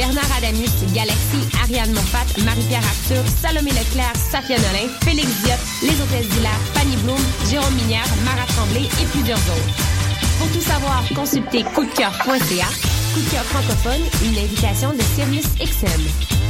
Bernard Adamus, Galaxy, Ariane Moffat, Marie-Pierre Arthur, Salomé Leclerc, Safia Nolin, Félix Diop, Les Hôtesses d'Hilaire, Fanny Bloom, Jérôme Minière, Mara Tremblay et plusieurs autres. Pour tout savoir, consultez coupdecoeur.ca. Coup de cœur francophone, une invitation de Sirius XM.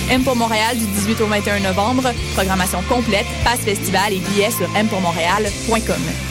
M pour Montréal du 18 au 21 novembre. Programmation complète, passe festival et billets sur mpourmontréal.com.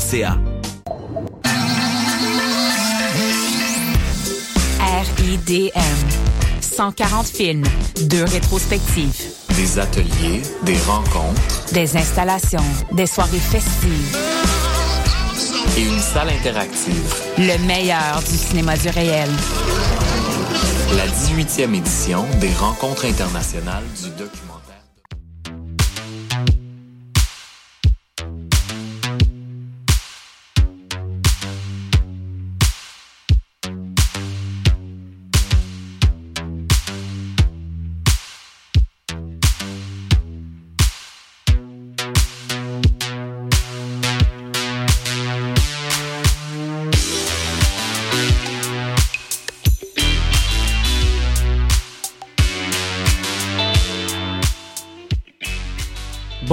RIDM. 140 films, deux rétrospectives. Des ateliers, des rencontres. Des installations, des soirées festives. Et une salle interactive. Le meilleur du cinéma du réel la 18e édition des Rencontres internationales du documentaire.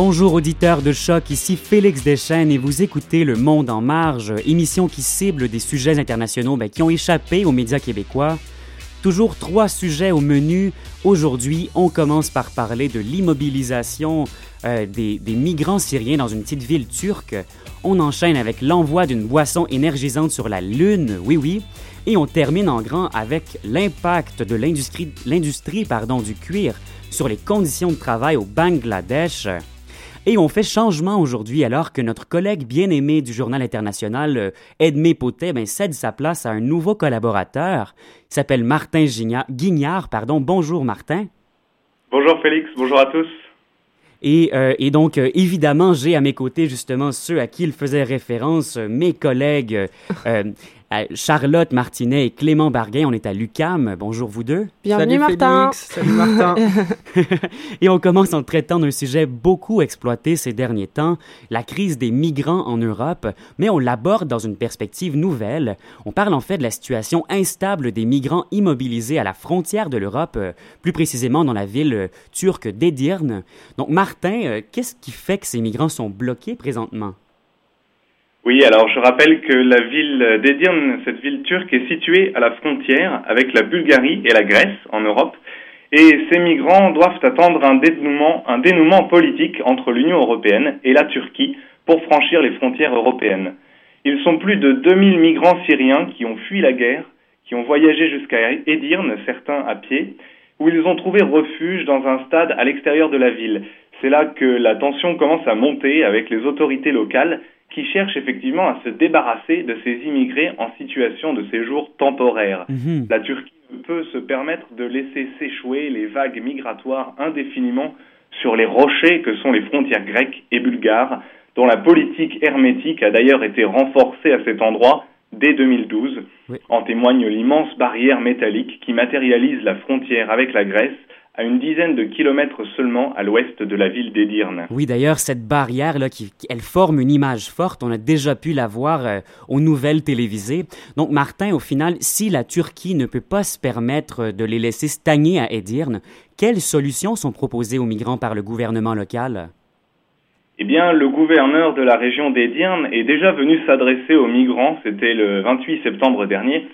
Bonjour auditeurs de choc, ici Félix Deschênes et vous écoutez Le Monde en marge, émission qui cible des sujets internationaux ben, qui ont échappé aux médias québécois. Toujours trois sujets au menu. Aujourd'hui, on commence par parler de l'immobilisation euh, des, des, migrants syriens dans une petite ville turque. On enchaîne avec l'envoi d'une boisson énergisante sur la Lune, oui oui. Et on termine en grand avec l'impact de l'industrie du cuir sur les conditions de travail au Bangladesh. Et on fait changement aujourd'hui alors que notre collègue bien-aimé du journal international, euh, Edmé Potet, ben, cède sa place à un nouveau collaborateur. Il s'appelle Martin Guignard. Pardon. Bonjour Martin. Bonjour Félix, bonjour à tous. Et, euh, et, donc, euh, évidemment, j'ai à mes côtés justement ceux à qui il faisait référence, mes collègues Charlotte Martinet et Clément Barguin. On est à l'UCAM. Bonjour vous deux. Bienvenue Martin. Salut Martin. et on commence en traitant d'un sujet beaucoup exploité ces derniers temps, la crise des migrants en Europe, mais on l'aborde dans une perspective nouvelle. On parle en fait de la situation instable des migrants immobilisés à la frontière de l'Europe, euh, plus précisément dans la ville euh, turque d'Edirne. Donc Martin, euh, qu'est-ce qui fait que ces migrants sont bloqués présentement? Oui, alors je rappelle que la ville d'Edirne, cette ville turque, est située à la frontière avec la Bulgarie et la Grèce en Europe. Et ces migrants doivent attendre un dénouement, politique entre l'Union européenne et la Turquie pour franchir les frontières européennes. Ils sont plus de 2000 migrants syriens qui ont fui la guerre, qui ont voyagé jusqu'à Edirne, certains à pied, où ils ont trouvé refuge dans un stade à l'extérieur de la ville. C'est là que la tension commence à monter avec les autorités locales qui cherche effectivement à se débarrasser de ces immigrés en situation de séjour temporaire. Mhm. La Turquie ne peut se permettre de laisser s'échouer les vagues migratoires indéfiniment sur les rochers que sont les frontières grecques et bulgares, dont la politique hermétique a d'ailleurs été renforcée à cet endroit dès 2012. En témoigne l'immense barrière métallique qui matérialise la frontière avec la Grèce à une dizaine de kilomètres seulement à l'ouest de la ville d'Edirne. Oui, d'ailleurs, cette barrière-là, qui, elle forme une image forte. On a déjà pu la voir euh, aux nouvelles télévisées. Donc, Martin, au final, si la Turquie ne peut pas se permettre de les laisser stagner à Edirne, quelles solutions sont proposées aux migrants par le gouvernement local? eh bien, le gouverneur de la région d'Edirne est déjà venu s'adresser aux migrants, c'était le 28 septembre dernier,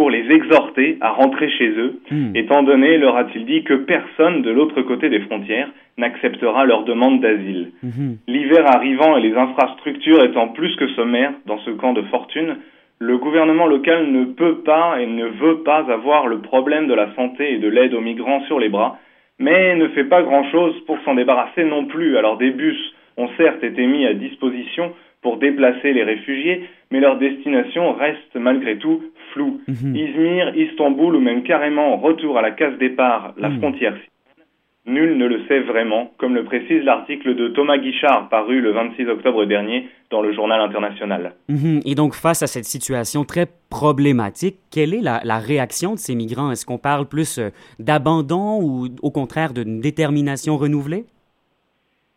pour les exhorter à rentrer chez eux, hmm. étant donné, leur a-t-il dit, que personne de l'autre côté des frontières n'acceptera leur demande d'asile. Hmm. L'hiver arrivant et les infrastructures étant plus que sommaires dans ce camp de fortune, le gouvernement local ne peut pas et ne veut pas avoir le problème de la santé et de l'aide aux migrants sur les bras, mais ne fait pas grand-chose pour s'en débarrasser non plus. Alors des bus ont certes été mis à disposition pour déplacer les réfugiés, mais leur destination reste malgré tout floue. Mhm. Izmir, Istanbul ou même carrément retour à la case départ, la mhm. frontière Nul ne le sait vraiment, comme le précise l'article de Thomas Guichard paru le 26 octobre dernier dans le journal international. Mhm. Et donc, face à cette situation très problématique, quelle est la, réaction de ces migrants? Est-ce qu'on parle plus euh, d'abandon ou au contraire d'une détermination renouvelée?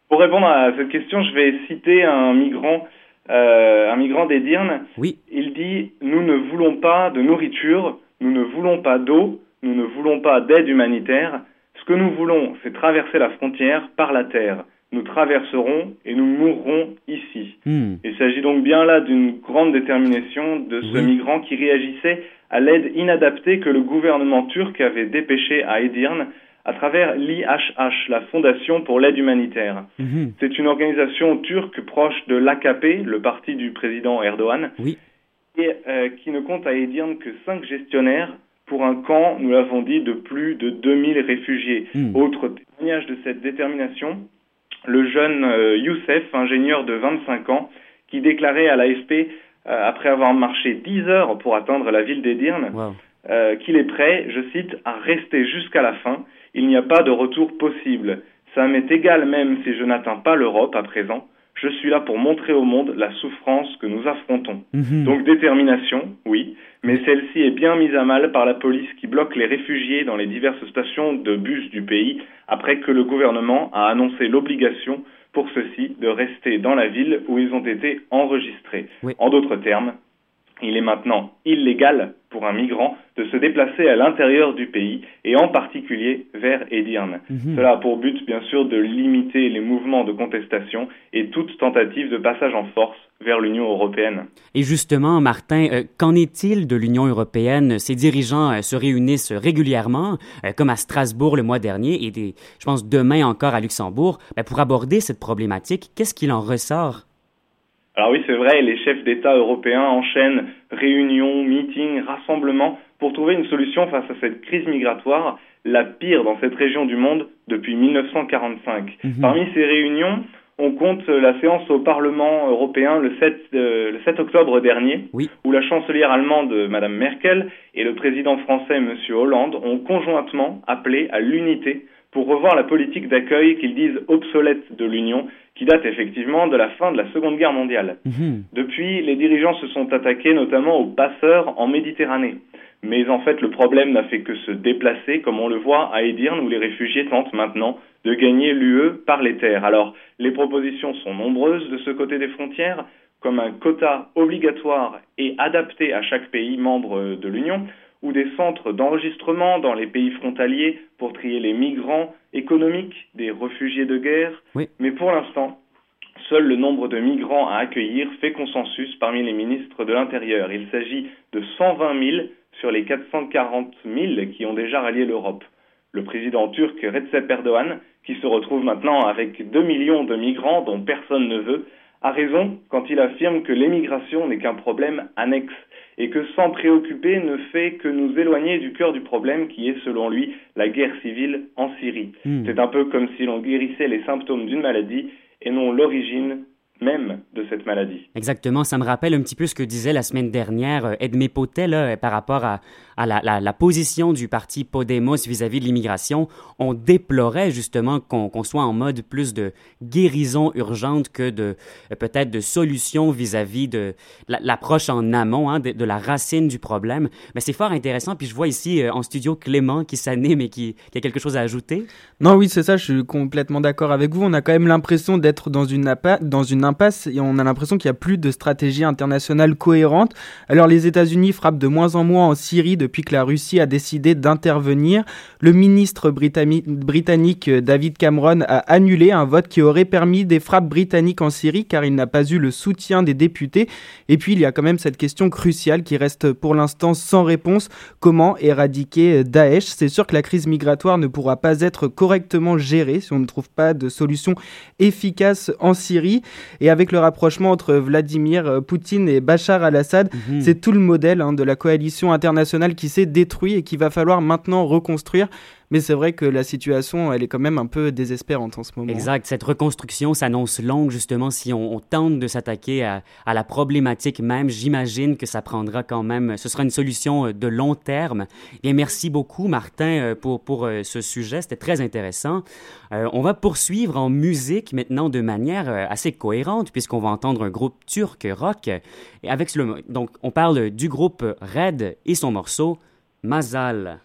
Pour répondre à cette question, je vais citer un migrant, euh, un migrant d'Edirne. Oui. Il dit Nous ne voulons pas de nourriture, nous ne voulons pas d'eau, nous ne voulons pas d'aide humanitaire. Ce que nous voulons, c'est traverser la frontière par la terre. Nous traverserons et nous mourrons ici. Hmm. Il s'agit donc bien là d'une grande détermination de ce migrant qui réagissait à l'aide inadaptée que le gouvernement turc avait dépêchée à Edirne à travers l'IHH, la Fondation pour l'aide humanitaire. Hmm. C'est une organisation turque proche de l'AKP, le parti du président Erdogan, oui. et euh, qui ne compte à Edirne que cinq gestionnaires pour un camp, nous l'avons dit, de plus de 2000 réfugiés. Hmm. Autre témoignage de cette détermination, le jeune euh, Youssef, ingénieur de 25 ans, qui déclarait à l'AFP, euh, après avoir marché 10 heures pour atteindre la ville d'Edirne, qu'il est prêt, je cite, à rester jusqu'à la fin. Il n'y a pas de retour possible. Ça m'est égal même si je n'atteins pas l'Europe à présent. Je suis là pour montrer au monde la souffrance que nous affrontons. Mhm. Donc détermination, oui, mais celle-ci est bien mise à mal par la police qui bloque les réfugiés dans les diverses stations de bus du pays après que le gouvernement a annoncé l'obligation pour ceux-ci de rester dans la ville où ils ont été enregistrés. En d'autres termes, il est maintenant illégal pour un migrant de se déplacer à l'intérieur du pays et en particulier vers Edirne. Mhm. Cela a pour but bien sûr de limiter les mouvements de contestation et toute tentative de passage en force vers l'Union européenne. Et justement, Martin, euh, qu'en est-il de l'Union européenne? Ses dirigeants euh, se réunissent régulièrement, euh, comme à Strasbourg le mois dernier et des, je pense demain encore à Luxembourg, ben, pour aborder cette problématique. Qu'est-ce qu'il en ressort? Alors oui, c'est vrai, les chefs d'État européens enchaînent réunions, meetings, rassemblements pour trouver une solution face à cette crise migratoire, la pire dans cette région du monde depuis 1945. Mhm. Parmi ces réunions, on compte la séance au Parlement européen le 7, euh, le 7 octobre dernier, où la chancelière allemande Mme Merkel et le président français M. Hollande ont conjointement appelé à l'unité pour revoir la politique d'accueil qu'ils disent obsolète de l'Union qui date effectivement de la fin de la Seconde Guerre mondiale. Mhm. Depuis, les dirigeants se sont attaqués notamment aux passeurs en Méditerranée. Mais en fait, le problème n'a fait que se déplacer, comme on le voit à Edirne, où les réfugiés tentent maintenant de gagner l'UE par les terres. Alors, les propositions sont nombreuses de ce côté des frontières, comme un quota obligatoire et adapté à chaque pays membre de l'Union, ou des centres d'enregistrement dans les pays frontaliers pour trier les migrants économiques des réfugiés de guerre. Mais pour l'instant, seul le nombre de migrants à accueillir fait consensus parmi les ministres de l'Intérieur. Il s'agit de 120 000 sur les 440 000 qui ont déjà rallié l'Europe. Le président turc Recep Erdogan, qui se retrouve maintenant avec 2 millions de migrants dont personne ne veut, a raison quand il affirme que l'émigration n'est qu'un problème annexe et que s'en préoccuper ne fait que nous éloigner du cœur du problème qui est selon lui la guerre civile en Syrie. Hmm. C'est un peu comme si l'on guérissait les symptômes d'une maladie et non l'origine même de cette maladie. Exactement, ça me rappelle un petit peu ce que disait la semaine dernière euh, Edmé Potet euh, par rapport à, à la, position du parti Podemos vis-à-vis de l'immigration. On déplorait justement qu'on soit en mode plus de guérison urgente que de euh, peut-être de solution vis-à-vis de l'approche en amont hein, de, la racine du problème. Mais c'est fort intéressant. Puis je vois ici en studio Clément qui s'anime et qui, qui, a quelque chose à ajouter. Non, oui, c'est ça. Je suis complètement d'accord avec vous. On a quand même l'impression d'être dans une, dans une on a l'impression qu'il n'y a plus de stratégie internationale cohérente. Alors les États-Unis frappent de moins en moins en Syrie depuis que la Russie a décidé d'intervenir. Le ministre britannique David Cameron a annulé un vote qui aurait permis des frappes britanniques en Syrie car il n'a pas eu le soutien des députés. Et puis il y a quand même cette question cruciale qui reste pour l'instant sans réponse. Comment éradiquer Daesh? C'est sûr que la crise migratoire ne pourra pas être correctement gérée si on ne trouve pas de solution efficace en Syrie. Et avec le rapprochement entre Vladimir Poutine et Bachar al-Assad, mhm. c'est tout le modèle hein, de la coalition internationale qui s'est détruit et qu'il va falloir maintenant reconstruire. Mais c'est vrai que la situation, elle est quand même un peu désespérante en ce moment. Exact. Cette reconstruction s'annonce longue, justement, si on, tente de s'attaquer à, la problématique même. J'imagine que ça prendra quand même, ce sera une solution euh, de long terme. Bien, merci beaucoup, Martin, euh, pour, pour euh, ce sujet. C'était très intéressant. on va poursuivre en musique maintenant de manière assez cohérente, puisqu'on va entendre un groupe turc rock. Avec le, donc, on parle du groupe Red et son morceau Mazal.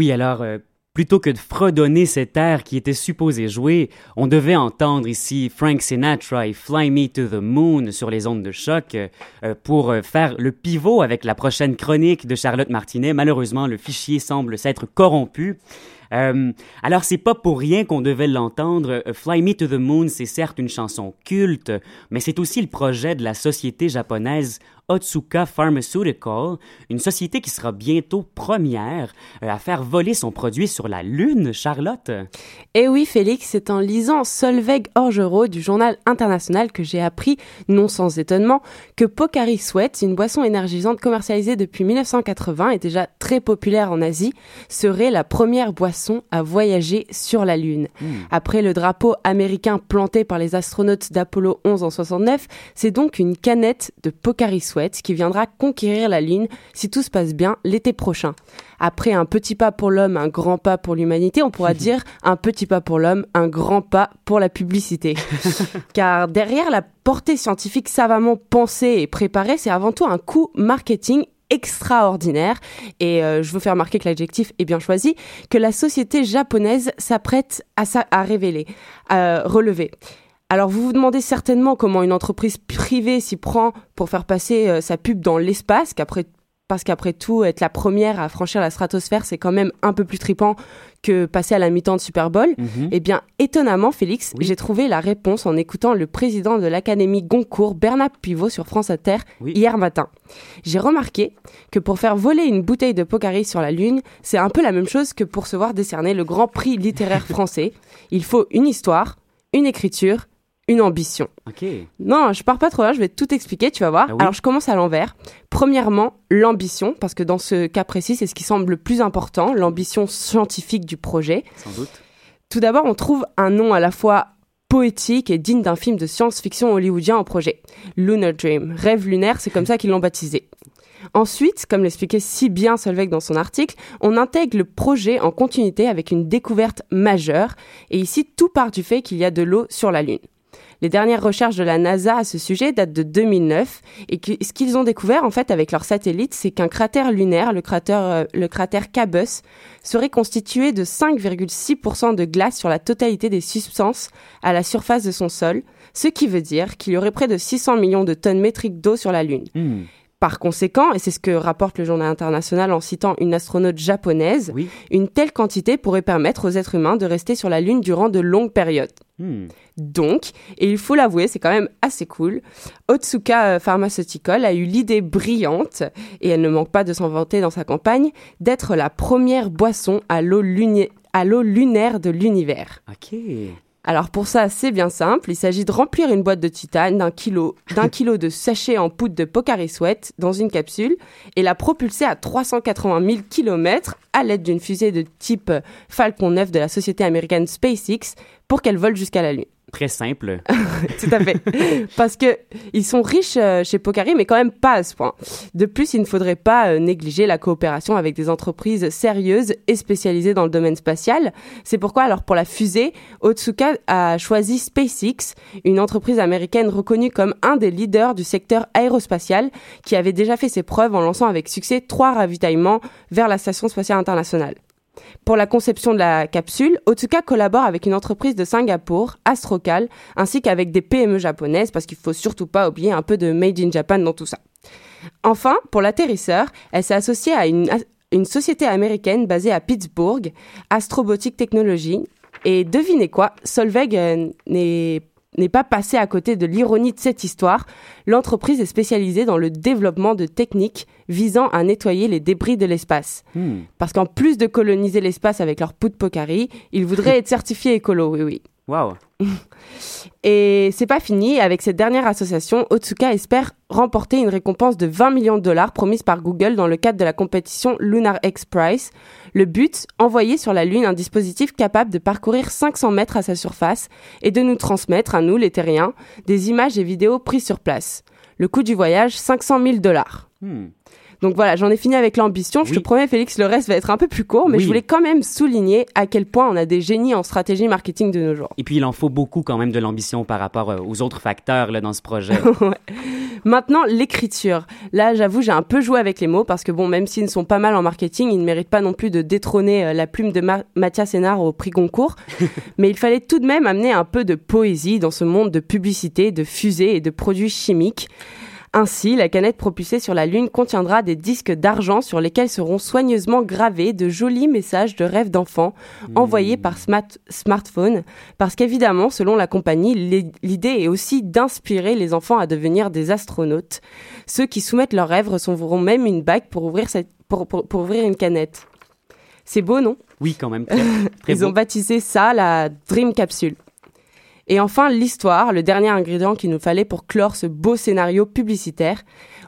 Oui, alors, euh, plutôt que de fredonner cet air qui était supposé jouer, on devait entendre ici Frank Sinatra et Fly Me to the Moon sur les ondes de choc euh, euh, pour faire le pivot avec la prochaine chronique de Charlotte Martinet. Malheureusement, le fichier semble s'être corrompu. Alors, c'est pas pour rien qu'on devait l'entendre. Fly Me to the Moon, c'est certes une chanson culte, mais c'est aussi le projet de la société japonaise Otsuka Pharmaceutical, une société qui sera bientôt première euh, à faire voler son produit sur la Lune, Charlotte. Eh oui, Félix, c'est en lisant Solveig Orgerot du journal international que j'ai appris, non sans étonnement, que Pocari Sweat, une boisson énergisante commercialisée depuis 1980 et déjà très populaire en Asie, serait la première boisson à voyager sur la Lune. Hmm. Après le drapeau américain planté par les astronautes d'Apollo 11 en 69, c'est donc une canette de Pocari Sweat qui viendra conquérir la Lune, si tout se passe bien, l'été prochain. Après un petit pas pour l'homme, un grand pas pour l'humanité, on pourra dire un petit pas pour l'homme, un grand pas pour la publicité. Car derrière la portée scientifique savamment pensée et préparée, c'est avant tout un coup marketing extraordinaire et euh, je veux faire remarquer que l'adjectif est bien choisi que la société japonaise s'apprête à, à révéler, à relever. Alors vous vous demandez certainement comment une entreprise privée s'y prend pour faire passer euh, sa pub dans l'espace, qu'après parce qu'après tout, être la première à franchir la stratosphère, c'est quand même un peu plus tripant que passer à la mi-temps de Super Bowl. Mhm. Eh bien, étonnamment, Félix, j'ai trouvé la réponse en écoutant le président de l'Académie Goncourt, Bernard Pivot, sur France Inter, hier matin. J'ai remarqué que pour faire voler une bouteille de Pocari sur la Lune, c'est un peu la même chose que pour se voir décerner le Grand Prix littéraire français. Il faut une histoire, une écriture une ambition. Ok. Non, je pars pas trop là, je vais tout expliquer, tu vas voir. Ah Alors je commence à l'envers. Premièrement, l'ambition, parce que dans ce cas précis, c'est ce qui semble le plus important, l'ambition scientifique du projet. Sans doute. Tout d'abord, on trouve un nom à la fois poétique et digne d'un film de science-fiction hollywoodien en projet. Lunar Dream, rêve lunaire, c'est comme ça qu'ils l'ont baptisé. Ensuite, comme l'expliquait si bien Solveig dans son article, on intègre le projet en continuité avec une découverte majeure, et ici tout part du fait qu'il y a de l'eau sur la Lune. Les dernières recherches de la NASA à ce sujet datent de 2009 et ce qu'ils ont découvert en fait avec leur satellite, c'est qu'un cratère lunaire, le cratère, euh, le cratère Cabus, serait constitué de 5,6% de glace sur la totalité des substances à la surface de son sol, ce qui veut dire qu'il y aurait près de 600 millions de tonnes métriques d'eau sur la Lune. Hmm. Par conséquent, et c'est ce que rapporte le journal international en citant une astronaute japonaise, une telle quantité pourrait permettre aux êtres humains de rester sur la Lune durant de longues périodes. Hmm. Donc, et il faut l'avouer, c'est quand même assez cool, Otsuka euh, Pharmaceutical a eu l'idée brillante, et elle ne manque pas de s'en vanter dans sa campagne, d'être la première boisson à l'eau lunaire de l'univers. Alors pour ça, c'est bien simple. Il s'agit de remplir une boîte de titane d'un kilo, d'un kilo de sachet en poudre de Pocari Sweat dans une capsule et la propulser à 380 000 km à l'aide d'une fusée de type Falcon 9 de la société américaine SpaceX pour qu'elle vole jusqu'à la Lune. Très simple. Tout à fait. Parce que ils sont riches euh, chez Pocari, mais quand même pas à ce point. De plus, il ne faudrait pas euh, négliger la coopération avec des entreprises sérieuses et spécialisées dans le domaine spatial. C'est pourquoi, alors pour la fusée, Otsuka a choisi SpaceX, une entreprise américaine reconnue comme un des leaders du secteur aérospatial, qui avait déjà fait ses preuves en lançant avec succès trois ravitaillements vers la station spatiale internationale. Pour la conception de la capsule, Otsuka collabore avec une entreprise de Singapour, Astrocal, ainsi qu'avec des PME japonaises, parce qu'il faut surtout pas oublier un peu de Made in Japan dans tout ça. Enfin, pour l'atterrisseur, elle s'est associée à une, société américaine basée à Pittsburgh, Astrobotic Technology. Et devinez quoi, Solveig euh, n'est n'est pas passé à côté de l'ironie de cette histoire. L'entreprise est spécialisée dans le développement de techniques visant à nettoyer les débris de l'espace. Hmm. Parce qu'en plus de coloniser l'espace avec leur poudre Pocari, ils voudraient être certifiés écolo, oui, oui. Wow. Et c'est pas fini. Avec cette dernière association, Otsuka espère remporter une récompense de 20 millions de dollars promise par Google dans le cadre de la compétition Lunar X Prize. Le but, envoyer sur la Lune un dispositif capable de parcourir 500 mètres à sa surface et de nous transmettre, à nous, les terriens, des images et vidéos prises sur place. Le coût du voyage, 500 000 dollars. Hmm. Donc voilà, j'en ai fini avec l'ambition. Je te promets, Félix, le reste va être un peu plus court, mais je voulais quand même souligner à quel point on a des génies en stratégie marketing de nos jours. Et puis, il en faut beaucoup quand même de l'ambition par rapport euh, aux autres facteurs là, dans ce projet. Maintenant, l'écriture. Là, j'avoue, j'ai un peu joué avec les mots parce que bon, même s'ils sont pas mal en marketing, ils ne méritent pas non plus de détrôner euh, la plume de Mathias Sénard au prix Goncourt. mais il fallait tout de même amener un peu de poésie dans ce monde de publicité, de fusées et de produits chimiques. Ainsi, la canette propulsée sur la Lune contiendra des disques d'argent sur lesquels seront soigneusement gravés de jolis messages de rêves d'enfants envoyés par smartphone, parce qu'évidemment, selon la compagnie, l'idée est aussi d'inspirer les enfants à devenir des astronautes. Ceux qui soumettent leurs rêves recevront même une bague pour ouvrir, cette, pour, pour, ouvrir une canette. C'est beau, non? Oui, quand même. Ils ont baptisé ça la Dream Capsule. Et enfin, l'histoire, le dernier ingrédient qu'il nous fallait pour clore ce beau scénario publicitaire.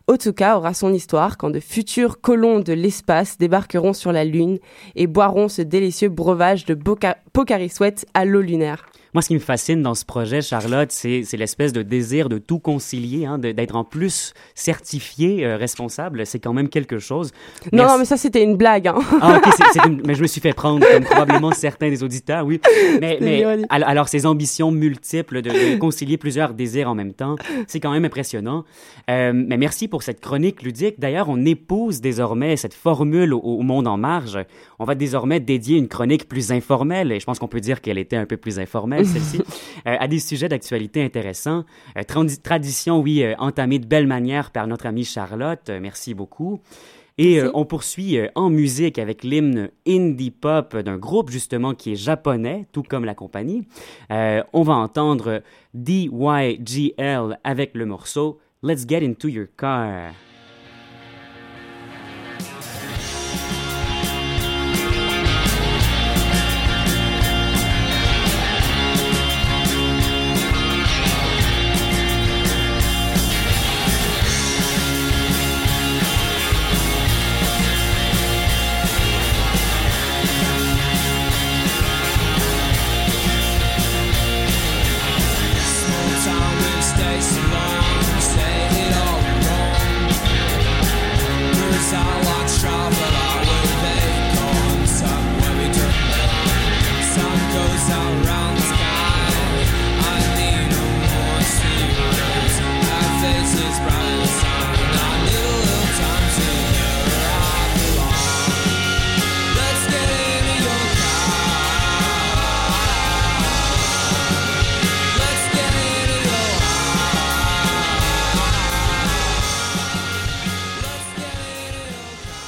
Otsuka aura son histoire quand de futurs colons de l'espace débarqueront sur la Lune et boiront ce délicieux breuvage de Pocari à l'eau lunaire. Moi, ce qui me fascine dans ce projet, Charlotte, c'est l'espèce de désir de tout concilier, hein, d'être en plus certifié euh, responsable. C'est quand même quelque chose. Non, non, mais ça, c'était une blague. Hein. Ah, ok, mais je me suis fait prendre, comme probablement certains des auditeurs, oui. Mais, mais alors, ces ambitions multiples de, concilier plusieurs désirs en même temps, c'est quand même impressionnant. Euh, mais merci pour cette chronique ludique. D'ailleurs, on épouse désormais cette formule au, monde en marge. On va désormais dédier une chronique plus informelle, et je pense qu'on peut dire qu'elle était un peu plus informelle celle-ci, euh, à des sujets d'actualité intéressants. Euh, tradition, oui, euh, entamée de belle manière par notre amie Charlotte. merci beaucoup. Et on poursuit en musique avec l'hymne indie pop d'un groupe justement qui est japonais, tout comme la compagnie. on va entendre DYGL avec le morceau Let's Get Into Your Car.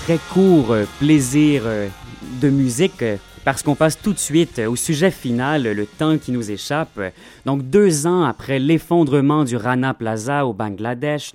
Très court euh, plaisir euh, de musique euh, parce qu'on passe tout de suite au sujet final, le temps qui nous échappe. Donc, deux ans après l'effondrement du Rana Plaza au Bangladesh,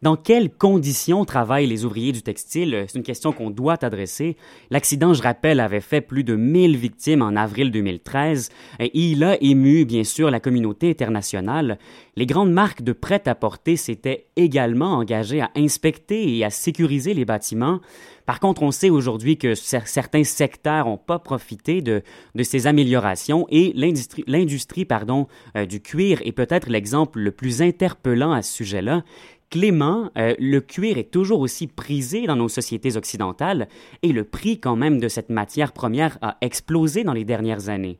dans quelles conditions travaillent les ouvriers du textile? C'est une question qu'on doit adresser. L'accident, je rappelle, avait fait plus de 1000 victimes en avril 2013 et il a ému, bien sûr, la communauté internationale. Les grandes marques de prêt-à-porter s'étaient également engagées à inspecter et à sécuriser les bâtiments. Par contre, on sait aujourd'hui que certains secteurs n'ont pas profité de, de, ces améliorations et l'industrie pardon, euh, du cuir est peut-être l'exemple le plus interpellant à ce sujet-là. Clément, euh, le cuir est toujours aussi prisé dans nos sociétés occidentales et le prix quand même de cette matière première a explosé dans les dernières années.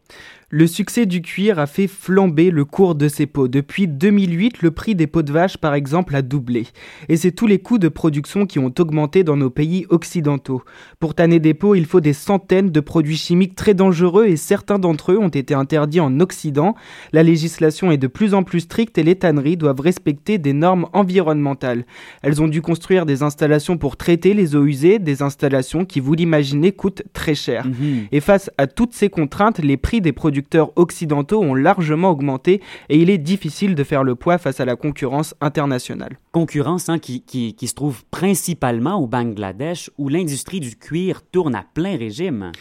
Le succès du cuir a fait flamber le cours de ces peaux. Depuis 2008, le prix des peaux de vache, par exemple, a doublé. Et c'est tous les coûts de production qui ont augmenté dans nos pays occidentaux. Pour tanner des peaux, il faut des centaines de produits chimiques très dangereux et certains d'entre eux ont été interdits en Occident. La législation est de plus en plus stricte et les tanneries doivent respecter des normes environnementales. Elles ont dû construire des installations pour traiter les eaux usées, des installations qui, vous l'imaginez, coûtent très cher. Mhm. Et face à toutes ces contraintes, les prix des produits occidentaux ont largement augmenté et il est difficile de faire le poids face à la concurrence internationale. Concurrence hein, qui se trouve principalement au Bangladesh où l'industrie du cuir tourne à plein régime.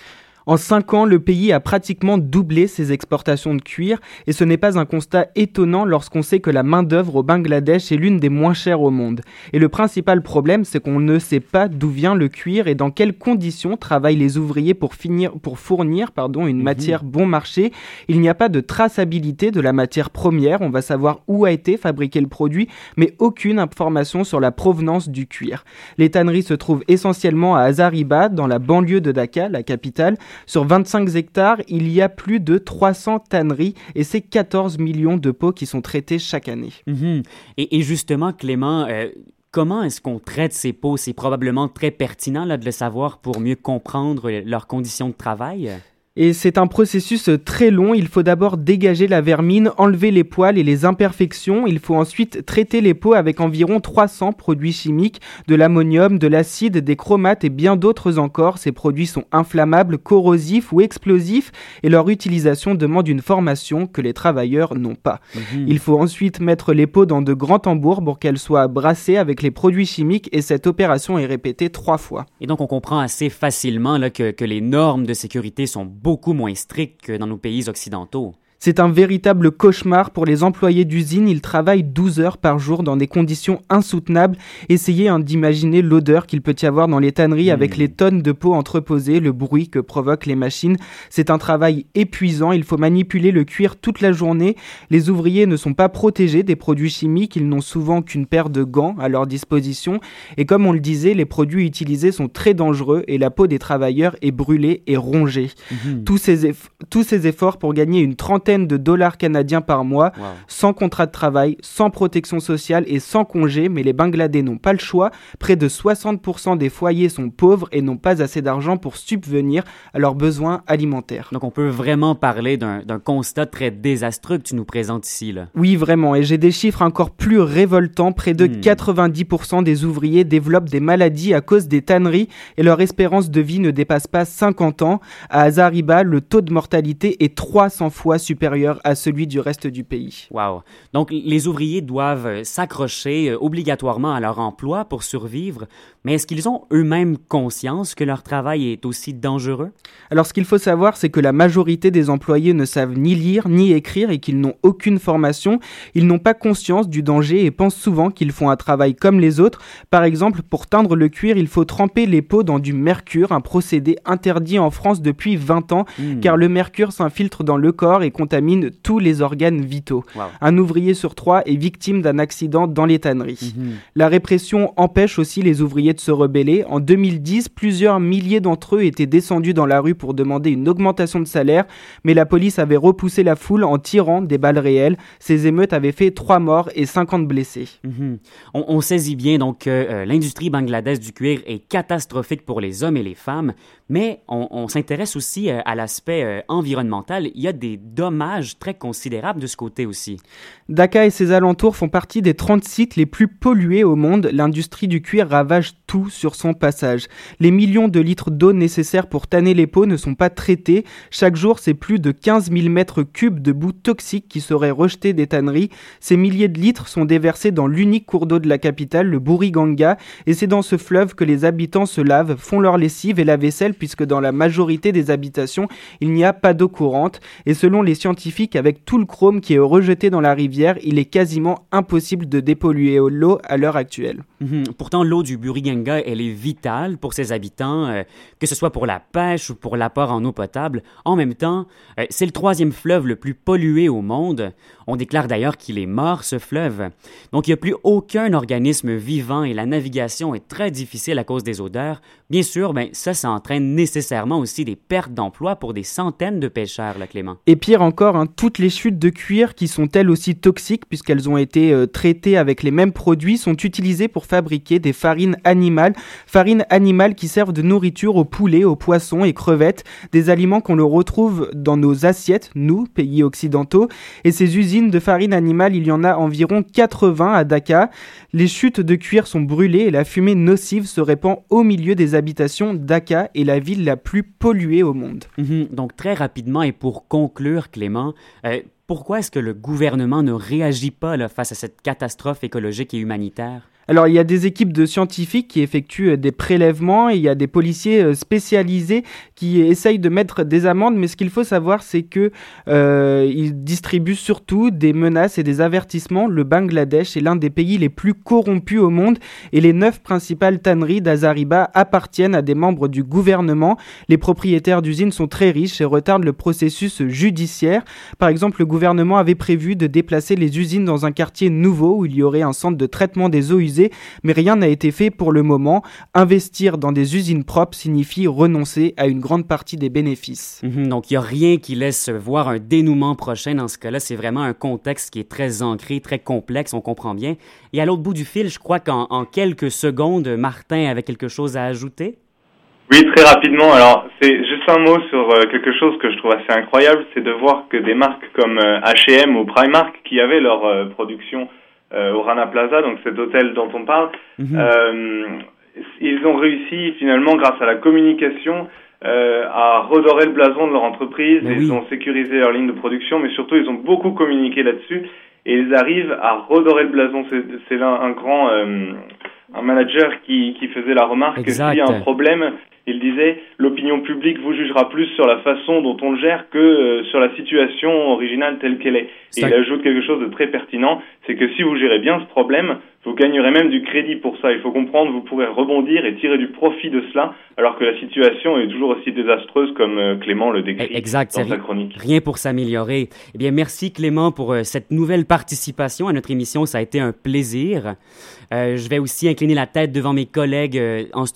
En cinq ans, le pays a pratiquement doublé ses exportations de cuir et ce n'est pas un constat étonnant lorsqu'on sait que la main-d'œuvre au Bangladesh est l'une des moins chères au monde. Et le principal problème, c'est qu'on ne sait pas d'où vient le cuir et dans quelles conditions travaillent les ouvriers pour, finir, pour fournir pardon, une mhm. matière bon marché. Il n'y a pas de traçabilité de la matière première, on va savoir où a été fabriqué le produit, mais aucune information sur la provenance du cuir. Les tanneries se trouvent essentiellement à Hazaribad, dans la banlieue de Dhaka, la capitale, sur 25 hectares, il y a plus de 300 tanneries et c'est 14 millions de pots qui sont traités chaque année. Mhm. et, justement, Clément, euh, comment est-ce qu'on traite ces pots? C'est probablement très pertinent là, de le savoir pour mieux comprendre leurs conditions de travail. Et c'est un processus très long. Il faut d'abord dégager la vermine, enlever les poils et les imperfections. Il faut ensuite traiter les peaux avec environ 300 produits chimiques, de l'ammonium, de l'acide, des chromates et bien d'autres encore. Ces produits sont inflammables, corrosifs ou explosifs et leur utilisation demande une formation que les travailleurs n'ont pas. Mhm. Il faut ensuite mettre les peaux dans de grands tambours pour qu'elles soient brassées avec les produits chimiques et cette opération est répétée trois fois. Et donc on comprend assez facilement là, que, que les normes de sécurité sont beaucoup moins strictes que dans nos pays occidentaux. C'est un véritable cauchemar pour les employés d'usine. Ils travaillent 12 heures par jour dans des conditions insoutenables. Essayez hein, d'imaginer l'odeur qu'il peut y avoir dans les tanneries avec hmm. les tonnes de peau entreposées, le bruit que provoquent les machines. C'est un travail épuisant. Il faut manipuler le cuir toute la journée. Les ouvriers ne sont pas protégés des produits chimiques. Ils n'ont souvent qu'une paire de gants à leur disposition. Et comme on le disait, les produits utilisés sont très dangereux et la peau des travailleurs est brûlée et rongée. Hmm. Tous, ces tous ces efforts pour gagner une trentaine de dollars canadiens par mois, sans contrat de travail, sans protection sociale et sans congé, mais les Bangladais n'ont pas le choix. Près de 60% des foyers sont pauvres et n'ont pas assez d'argent pour subvenir à leurs besoins alimentaires. Donc on peut vraiment parler d'un constat très désastreux que tu nous présentes ici. Là. Oui, vraiment, et j'ai des chiffres encore plus révoltants. Près de 90% hmm. des ouvriers développent des maladies à cause des tanneries et leur espérance de vie ne dépasse pas 50 ans. À Azariba, le taux de mortalité est 300 fois supérieur supérieur à celui du reste du pays. Wow. Donc les ouvriers doivent s'accrocher euh, obligatoirement à leur emploi pour survivre, mais est-ce qu'ils ont eux-mêmes conscience que leur travail est aussi dangereux? Alors ce qu'il faut savoir, c'est que la majorité des employés ne savent ni lire ni écrire et qu'ils n'ont aucune formation. Ils n'ont pas conscience du danger et pensent souvent qu'ils font un travail comme les autres. Par exemple, pour teindre le cuir, il faut tremper les peaux dans du mercure, un procédé interdit en France depuis 20 ans, hmm. car le mercure s'infiltre dans le corps et contamine tous les organes vitaux. Un ouvrier sur trois est victime d'un accident dans les tanneries. Mhm. La répression empêche aussi les ouvriers de se rebeller. En 2010, plusieurs milliers d'entre eux étaient descendus dans la rue pour demander une augmentation de salaire, mais la police avait repoussé la foule en tirant des balles réelles. Ces émeutes avaient fait trois morts et 50 blessés. Mhm. on, saisit bien donc que euh, l'industrie bangladaise du cuir est catastrophique pour les hommes et les femmes, mais on, s'intéresse aussi euh, à l'aspect euh, environnemental. Il y a des dommages très considérables de ce côté aussi. Dhaka et ses alentours font partie des 30 sites les plus pollués au monde. L'industrie du cuir ravage tout sur son passage. Les millions de litres d'eau nécessaires pour tanner les peaux ne sont pas traités. Chaque jour, c'est plus de 15 000 mètres cubes de boue toxiques qui seraient rejetés des tanneries. Ces milliers de litres sont déversés dans l'unique cours d'eau de la capitale, le Buriganga, et c'est dans ce fleuve que les habitants se lavent, font leur lessive et la vaisselle puisque dans la majorité des habitations, il n'y a pas d'eau courante. Et selon les scientifiques, avec tout le chrome qui est rejeté dans la rivière, il est quasiment impossible de dépolluer l'eau à l'heure actuelle. Mhm. Pourtant, l'eau du Buriganga, elle est vitale pour ses habitants, euh, que ce soit pour la pêche ou pour l'apport en eau potable. En même temps, euh, c'est le troisième fleuve le plus pollué au monde. On déclare d'ailleurs qu'il est mort, ce fleuve. Donc, il n'y a plus aucun organisme vivant et la navigation est très difficile à cause des odeurs. Bien sûr, ben, ça, ça entraîne nécessairement aussi des pertes d'emploi pour des centaines de pêcheurs, là, Clément. Et pire encore, hein, toutes les chutes de cuir qui sont elles aussi toxiques puisqu'elles ont été euh, traitées avec les mêmes produits sont utilisées pour fabriquer des farines animales, farines animales qui servent de nourriture aux poulets, aux poissons et crevettes, des aliments qu'on le retrouve dans nos assiettes, nous, pays occidentaux, et ces usines de farine animale, il y en a environ 80 à Dakar. Les chutes de cuir sont brûlées et la fumée nocive se répand au milieu des habitations. Dakar est la ville la plus polluée au monde. Mhm. donc très rapidement et pour conclure, Clément, euh, pourquoi est-ce que le gouvernement ne réagit pas face à cette catastrophe écologique et humanitaire? Alors il y a des équipes de scientifiques qui effectuent euh, des prélèvements et il y a des policiers euh, spécialisés qui essayent de mettre des amendes, mais ce qu'il faut savoir c'est que euh, ils distribuent surtout des menaces et des avertissements. Le Bangladesh est l'un des pays les plus corrompus au monde et les neuf principales tanneries d'Azariba appartiennent à des membres du gouvernement. Les propriétaires d'usines sont très riches et retardent le processus judiciaire. Par exemple, le gouvernement avait prévu de déplacer les usines dans un quartier nouveau où il y aurait un centre de traitement des eaux usées mais rien n'a été fait pour le moment. Investir dans des usines propres signifie renoncer à une grande partie des bénéfices. Mhm, donc il n'y a rien qui laisse voir un dénouement prochain dans ce cas-là. C'est vraiment un contexte qui est très ancré, très complexe, on comprend bien. Et à l'autre bout du fil, je crois qu'en quelques secondes, Martin avait quelque chose à ajouter. Oui, très rapidement. Alors, c'est juste juste un mot sur quelque chose que je trouve assez incroyable, c'est de voir que des marques comme H&M ou Primark, qui avaient leur production au Rana Plaza, donc cet hôtel dont on parle, mhm. ils ont réussi finalement grâce à la communication euh, à redorer le blason de leur entreprise, ils ont sécurisé leur ligne de production, mais surtout ils ont beaucoup communiqué là-dessus et ils arrivent à redorer le blason. C'est un, un, grand euh, un manager qui, qui faisait la remarque que s'il y a un problème, il disait l'opinion publique vous jugera plus sur la façon dont on le gère que euh, sur la situation originale telle qu'elle est. Et il ajoute quelque chose de très pertinent, c'est que si vous gérez bien ce problème, vous gagnerez même du crédit pour ça. Il faut comprendre, vous pourrez rebondir et tirer du profit de cela, alors que la situation est toujours aussi désastreuse comme euh, Clément le décrit exact, dans sa chronique. Rien pour s'améliorer. Eh bien, merci Clément pour euh, cette nouvelle participation à notre émission. Ça a été un plaisir. Euh, je vais aussi incliner la tête devant mes collègues en studio